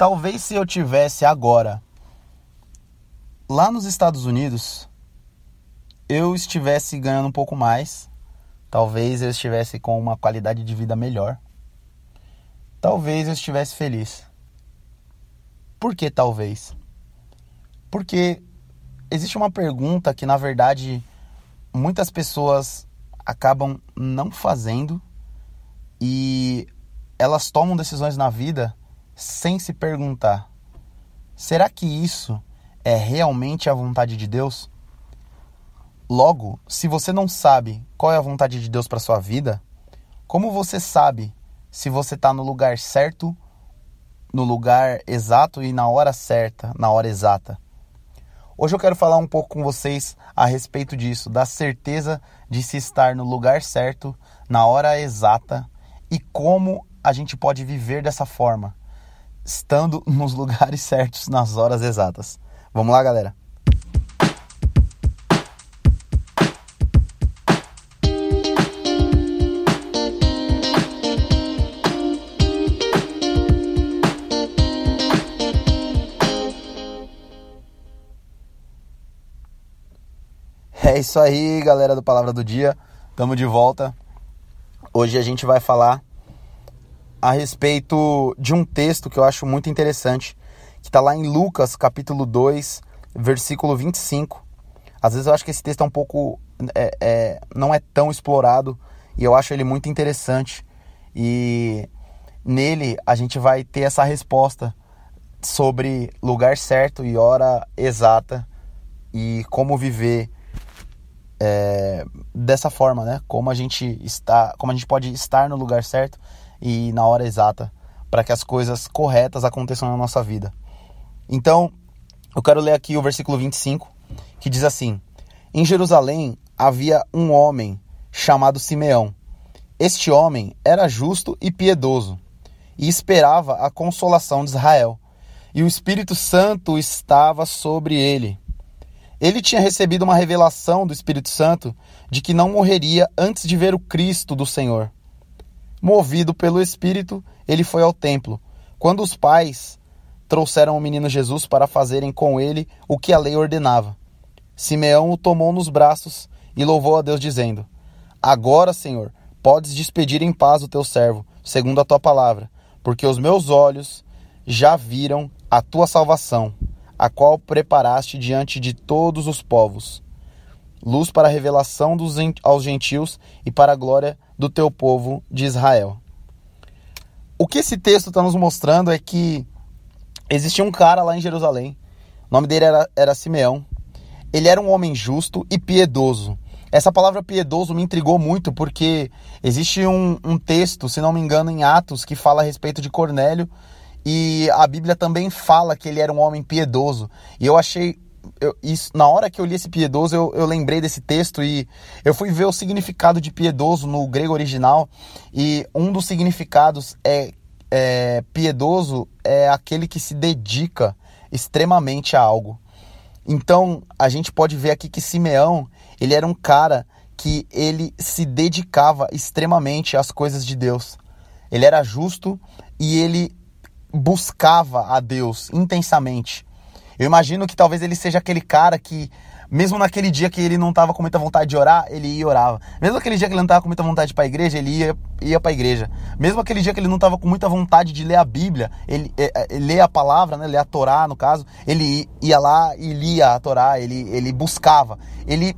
talvez se eu tivesse agora lá nos Estados Unidos, eu estivesse ganhando um pouco mais, talvez eu estivesse com uma qualidade de vida melhor. Talvez eu estivesse feliz. Por que talvez? Porque existe uma pergunta que na verdade muitas pessoas acabam não fazendo e elas tomam decisões na vida sem se perguntar: será que isso é realmente a vontade de Deus? Logo, se você não sabe qual é a vontade de Deus para sua vida, como você sabe se você está no lugar certo, no lugar exato e na hora certa, na hora exata? Hoje eu quero falar um pouco com vocês a respeito disso, da certeza de se estar no lugar certo, na hora exata e como a gente pode viver dessa forma, estando nos lugares certos nas horas exatas. Vamos lá, galera. É isso aí, galera do Palavra do Dia. Tamo de volta. Hoje a gente vai falar a respeito de um texto que eu acho muito interessante, que está lá em Lucas, capítulo 2, versículo 25. Às vezes eu acho que esse texto é um pouco. É, é, não é tão explorado e eu acho ele muito interessante. E nele a gente vai ter essa resposta sobre lugar certo e hora exata e como viver é, dessa forma, né? Como a gente está, como a gente pode estar no lugar certo e na hora exata para que as coisas corretas aconteçam na nossa vida. Então, eu quero ler aqui o versículo 25, que diz assim: Em Jerusalém havia um homem chamado Simeão. Este homem era justo e piedoso e esperava a consolação de Israel, e o Espírito Santo estava sobre ele. Ele tinha recebido uma revelação do Espírito Santo de que não morreria antes de ver o Cristo do Senhor. Movido pelo Espírito, ele foi ao templo. Quando os pais trouxeram o menino Jesus para fazerem com ele o que a lei ordenava, Simeão o tomou nos braços e louvou a Deus, dizendo: Agora, Senhor, podes despedir em paz o teu servo, segundo a tua palavra, porque os meus olhos já viram a tua salvação a qual preparaste diante de todos os povos, luz para a revelação dos, aos gentios e para a glória do teu povo de Israel. O que esse texto está nos mostrando é que existia um cara lá em Jerusalém, o nome dele era, era Simeão. Ele era um homem justo e piedoso. Essa palavra piedoso me intrigou muito porque existe um, um texto, se não me engano, em Atos, que fala a respeito de Cornélio e a Bíblia também fala que ele era um homem piedoso. E eu achei. Eu, isso, na hora que eu li esse piedoso, eu, eu lembrei desse texto e eu fui ver o significado de piedoso no grego original. E um dos significados é, é piedoso é aquele que se dedica extremamente a algo. Então a gente pode ver aqui que Simeão ele era um cara que ele se dedicava extremamente às coisas de Deus. Ele era justo e ele buscava a Deus intensamente. Eu imagino que talvez ele seja aquele cara que, mesmo naquele dia que ele não estava com muita vontade de orar, ele ia e orava. Mesmo aquele dia que ele não estava com muita vontade para a igreja, ele ia, ia para a igreja. Mesmo aquele dia que ele não estava com muita vontade de ler a Bíblia, ele, é, é, ler a palavra, né, ler a Torá, no caso, ele ia lá e lia a Torá, ele, ele buscava. Ele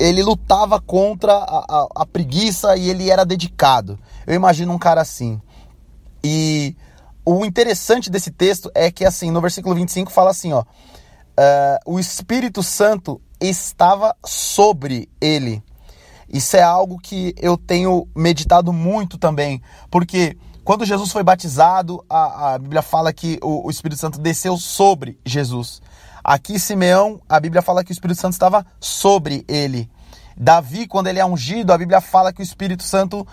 ele lutava contra a, a, a preguiça e ele era dedicado. Eu imagino um cara assim. E o interessante desse texto é que, assim, no versículo 25 fala assim, ó. Uh, o Espírito Santo estava sobre ele. Isso é algo que eu tenho meditado muito também, porque quando Jesus foi batizado, a, a Bíblia fala que o, o, Espírito Santo desceu sobre Jesus. Aqui, Simeão, a Bíblia fala que o Espírito Santo estava sobre ele. Davi, quando ele é ungido, a Bíblia fala que o Espírito Santo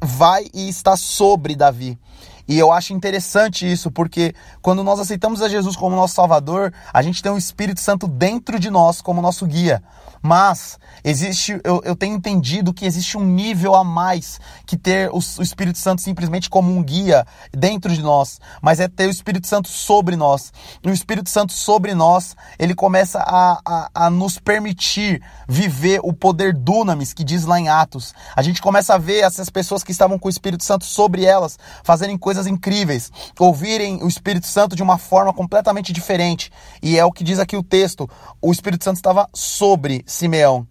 vai e está sobre Davi. E eu acho interessante isso, porque quando nós aceitamos a Jesus como nosso Salvador, a gente tem o Espírito Santo dentro de nós como nosso guia. Mas existe, eu, eu tenho entendido que existe um nível a mais que ter o, o Espírito Santo simplesmente como um guia dentro de nós, mas é ter o Espírito Santo sobre nós. E o Espírito Santo sobre nós, ele começa a, a, a nos permitir viver o poder dunamis que diz lá em Atos. A gente começa a ver essas pessoas que estavam com o Espírito Santo sobre elas fazerem coisas incríveis, ouvirem o Espírito Santo de uma forma completamente diferente. E é o que diz aqui o texto: o Espírito Santo estava sobre Simeão.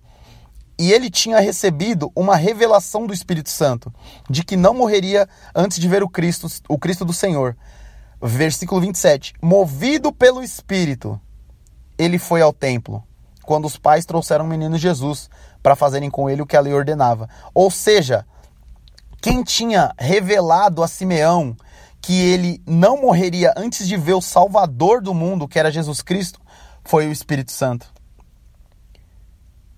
E ele tinha recebido uma revelação do Espírito Santo de que não morreria antes de ver o Cristo, o Cristo do Senhor. Versículo 27. Movido pelo Espírito, ele foi ao templo, quando os pais trouxeram o menino Jesus para fazerem com ele o que a lei ordenava. Ou seja, quem tinha revelado a Simeão que ele não morreria antes de ver o Salvador do mundo, que era Jesus Cristo, foi o Espírito Santo.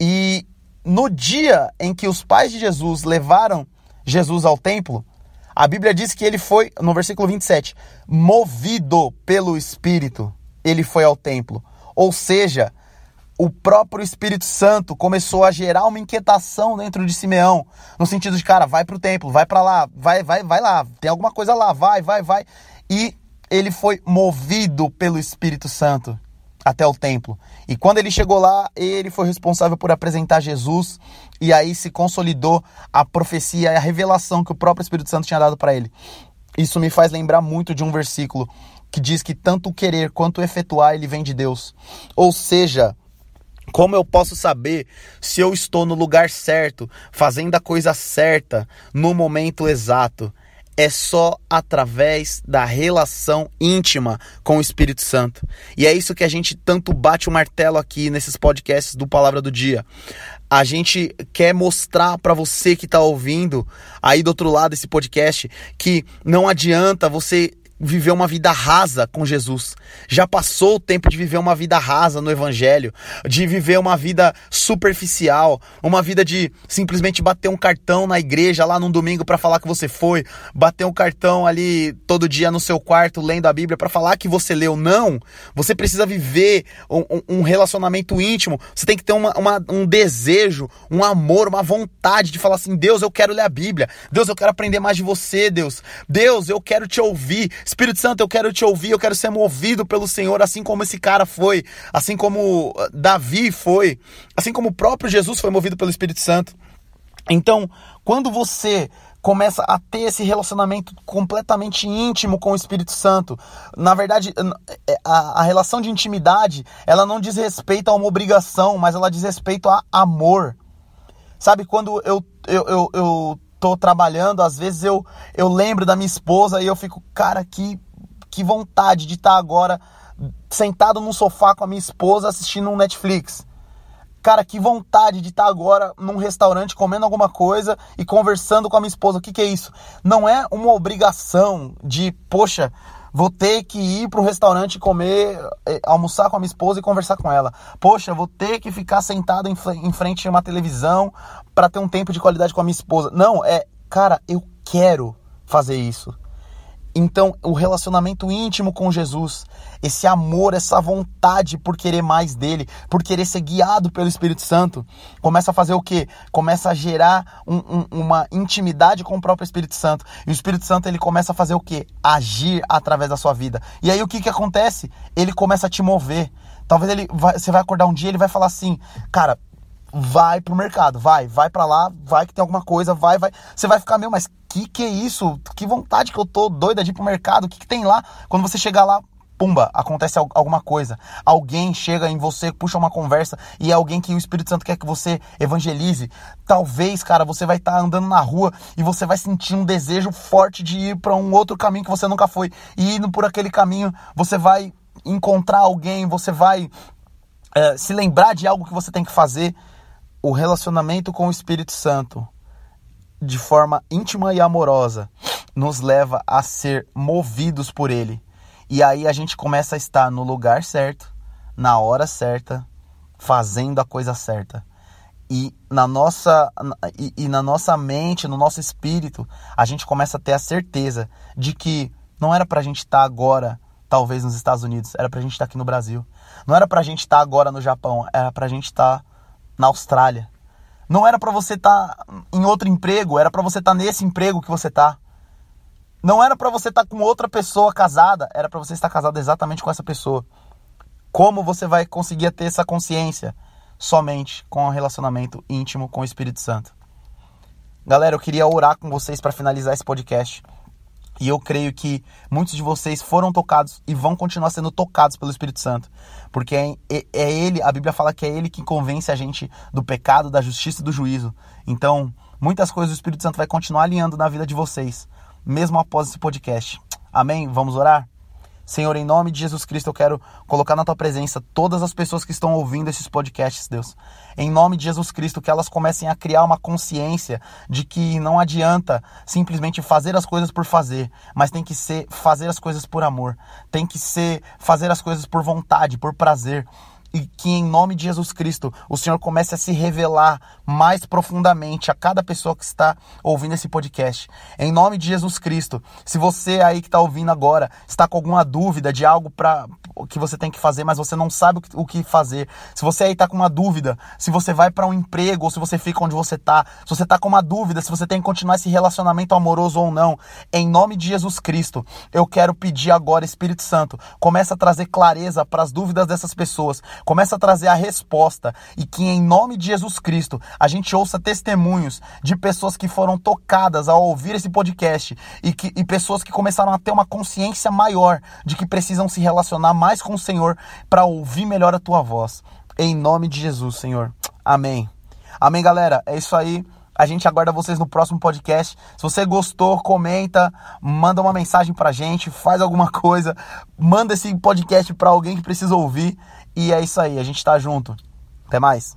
E no dia em que os pais de Jesus levaram Jesus ao templo, a Bíblia diz que ele foi, no versículo 27, movido pelo Espírito, ele foi ao templo. Ou seja, o próprio Espírito Santo começou a gerar uma inquietação dentro de Simeão, no sentido de, cara, vai para o templo, vai para lá, vai, vai, vai lá, tem alguma coisa lá, vai, vai, vai. E ele foi movido pelo Espírito Santo até o templo. E quando ele chegou lá, ele foi responsável por apresentar Jesus e aí se consolidou a profecia e a revelação que o próprio Espírito Santo tinha dado para ele. Isso me faz lembrar muito de um versículo que diz que tanto o querer quanto o efetuar ele vem de Deus. Ou seja, como eu posso saber se eu estou no lugar certo, fazendo a coisa certa, no momento exato? é só através da relação íntima com o Espírito Santo. E é isso que a gente tanto bate o martelo aqui nesses podcasts do Palavra do Dia. A gente quer mostrar para você que está ouvindo aí do outro lado desse podcast que não adianta você viver uma vida rasa com Jesus. Já passou o tempo de viver uma vida rasa no Evangelho, de viver uma vida superficial, uma vida de simplesmente bater um cartão na igreja lá num domingo para falar que você foi, bater um cartão ali todo dia no seu quarto lendo a Bíblia para falar que você leu. Não! Você precisa viver um, um relacionamento íntimo, você tem que ter uma, uma, um desejo, um amor, uma vontade de falar assim: Deus, eu quero ler a Bíblia, Deus, eu quero aprender mais de você, Deus, Deus, eu quero te ouvir. Espírito Santo, eu quero te ouvir, eu quero ser movido pelo Senhor, assim como esse cara foi, assim como uh, Davi foi, assim como o próprio Jesus foi movido pelo Espírito Santo. Então, quando você começa a ter esse relacionamento completamente íntimo com o Espírito Santo. Na verdade, é, a, a, relação de intimidade, ela não diz respeito a uma obrigação, mas ela diz respeito a amor. Sabe, quando eu, eu, eu, eu tô trabalhando, às vezes eu, eu lembro da minha esposa e eu fico, cara, que, que vontade de estar tá agora sentado num sofá com a minha esposa assistindo um Netflix. Cara, que vontade de estar tá agora num restaurante comendo alguma coisa e conversando com a minha esposa. O que, que é isso? Não é uma obrigação de, poxa, vou ter que ir para um restaurante comer, eh, almoçar com a minha esposa e conversar com ela. Poxa, vou ter que ficar sentado em frente a uma televisão para ter um tempo de qualidade com a minha esposa. Não, é, cara, eu quero fazer isso. Então, o relacionamento íntimo com Jesus, esse amor, essa vontade por querer mais dele, por querer ser guiado pelo Espírito Santo, começa a fazer o quê? Começa a gerar um, um, uma intimidade com o próprio Espírito Santo. E o Espírito Santo ele começa a fazer o quê? Agir através da sua vida. E aí o que, que acontece? Ele começa a te mover. Talvez ele vai, você vai acordar um dia ele vai falar assim, cara, vai pro mercado, vai, vai para lá, vai que tem alguma coisa, vai, vai. Você vai ficar, meu, mas que que é isso? Que vontade que eu tô doida de ir pro mercado, o que que tem lá? Quando você chegar lá, pumba, acontece alguma coisa. Alguém chega em você, puxa uma conversa e é alguém que o Espírito Santo quer que você evangelize. Talvez, cara, você vai estar tá andando na rua e você vai sentir um desejo forte de ir para um outro caminho que você nunca foi. E indo por aquele caminho, você vai encontrar alguém, você vai é, se lembrar de algo que você tem que fazer o relacionamento com o Espírito Santo de forma íntima e amorosa nos leva a ser movidos por ele. E aí a gente começa a estar no lugar certo, na hora certa, fazendo a coisa certa. e na nossa e, e, na nossa mente, no nosso espírito, a gente começa a ter a certeza de que não era pra gente estar tá agora, talvez nos Estados Unidos, era pra gente estar tá aqui no Brasil. Não era pra gente estar tá agora no Japão, era pra gente estar tá na Austrália. Não era pra você estar tá em outro emprego, era pra você estar tá nesse emprego que você tá. Não era para você estar tá com outra pessoa casada, era para você estar casado exatamente com essa pessoa. Como você vai conseguir ter essa consciência? Somente com um relacionamento íntimo com o Espírito Santo. Galera, eu queria orar com vocês para finalizar esse podcast. E eu creio que muitos de vocês foram tocados e vão continuar sendo tocados pelo Espírito Santo. Porque é, é, é, ele, a Bíblia fala que é ele que convence a gente do pecado, da justiça e do juízo. Então, muitas coisas o Espírito Santo vai continuar alinhando na vida de vocês mesmo após esse podcast. Amém? Vamos orar? Senhor, em nome de Jesus Cristo, eu quero colocar na tua presença todas as pessoas que estão ouvindo esses podcasts, Deus. Em nome de Jesus Cristo, que elas comecem a criar uma consciência de que não adianta simplesmente fazer as coisas por fazer, mas tem que ser fazer as coisas por amor, tem que ser fazer as coisas por vontade, por prazer e que em nome de Jesus Cristo o Senhor comece a se revelar mais profundamente a cada pessoa que está ouvindo esse podcast. Em nome de Jesus Cristo, se você aí que está ouvindo agora está com alguma dúvida de algo para que você tem que fazer, mas você não sabe o que fazer, se você aí está com uma dúvida, se você vai para um emprego ou se você fica onde você está, se você está com uma dúvida se você tem que continuar esse relacionamento amoroso ou não, em nome de Jesus Cristo, eu quero pedir agora, Espírito Santo, começa a trazer clareza para as dúvidas dessas pessoas começa a trazer a resposta e que em nome de Jesus Cristo a gente ouça testemunhos de pessoas que foram tocadas ao ouvir esse podcast e, que, e pessoas que começaram a ter uma consciência maior de que precisam se relacionar mais com o Senhor para ouvir melhor a tua voz. Em nome de Jesus, Senhor. Amém. Amém, galera. É isso aí. A gente aguarda vocês no próximo podcast. Se você gostou, comenta, manda uma mensagem pra gente, faz alguma coisa, manda esse podcast para alguém que precisa ouvir. E é isso aí, a gente tá junto. Até mais.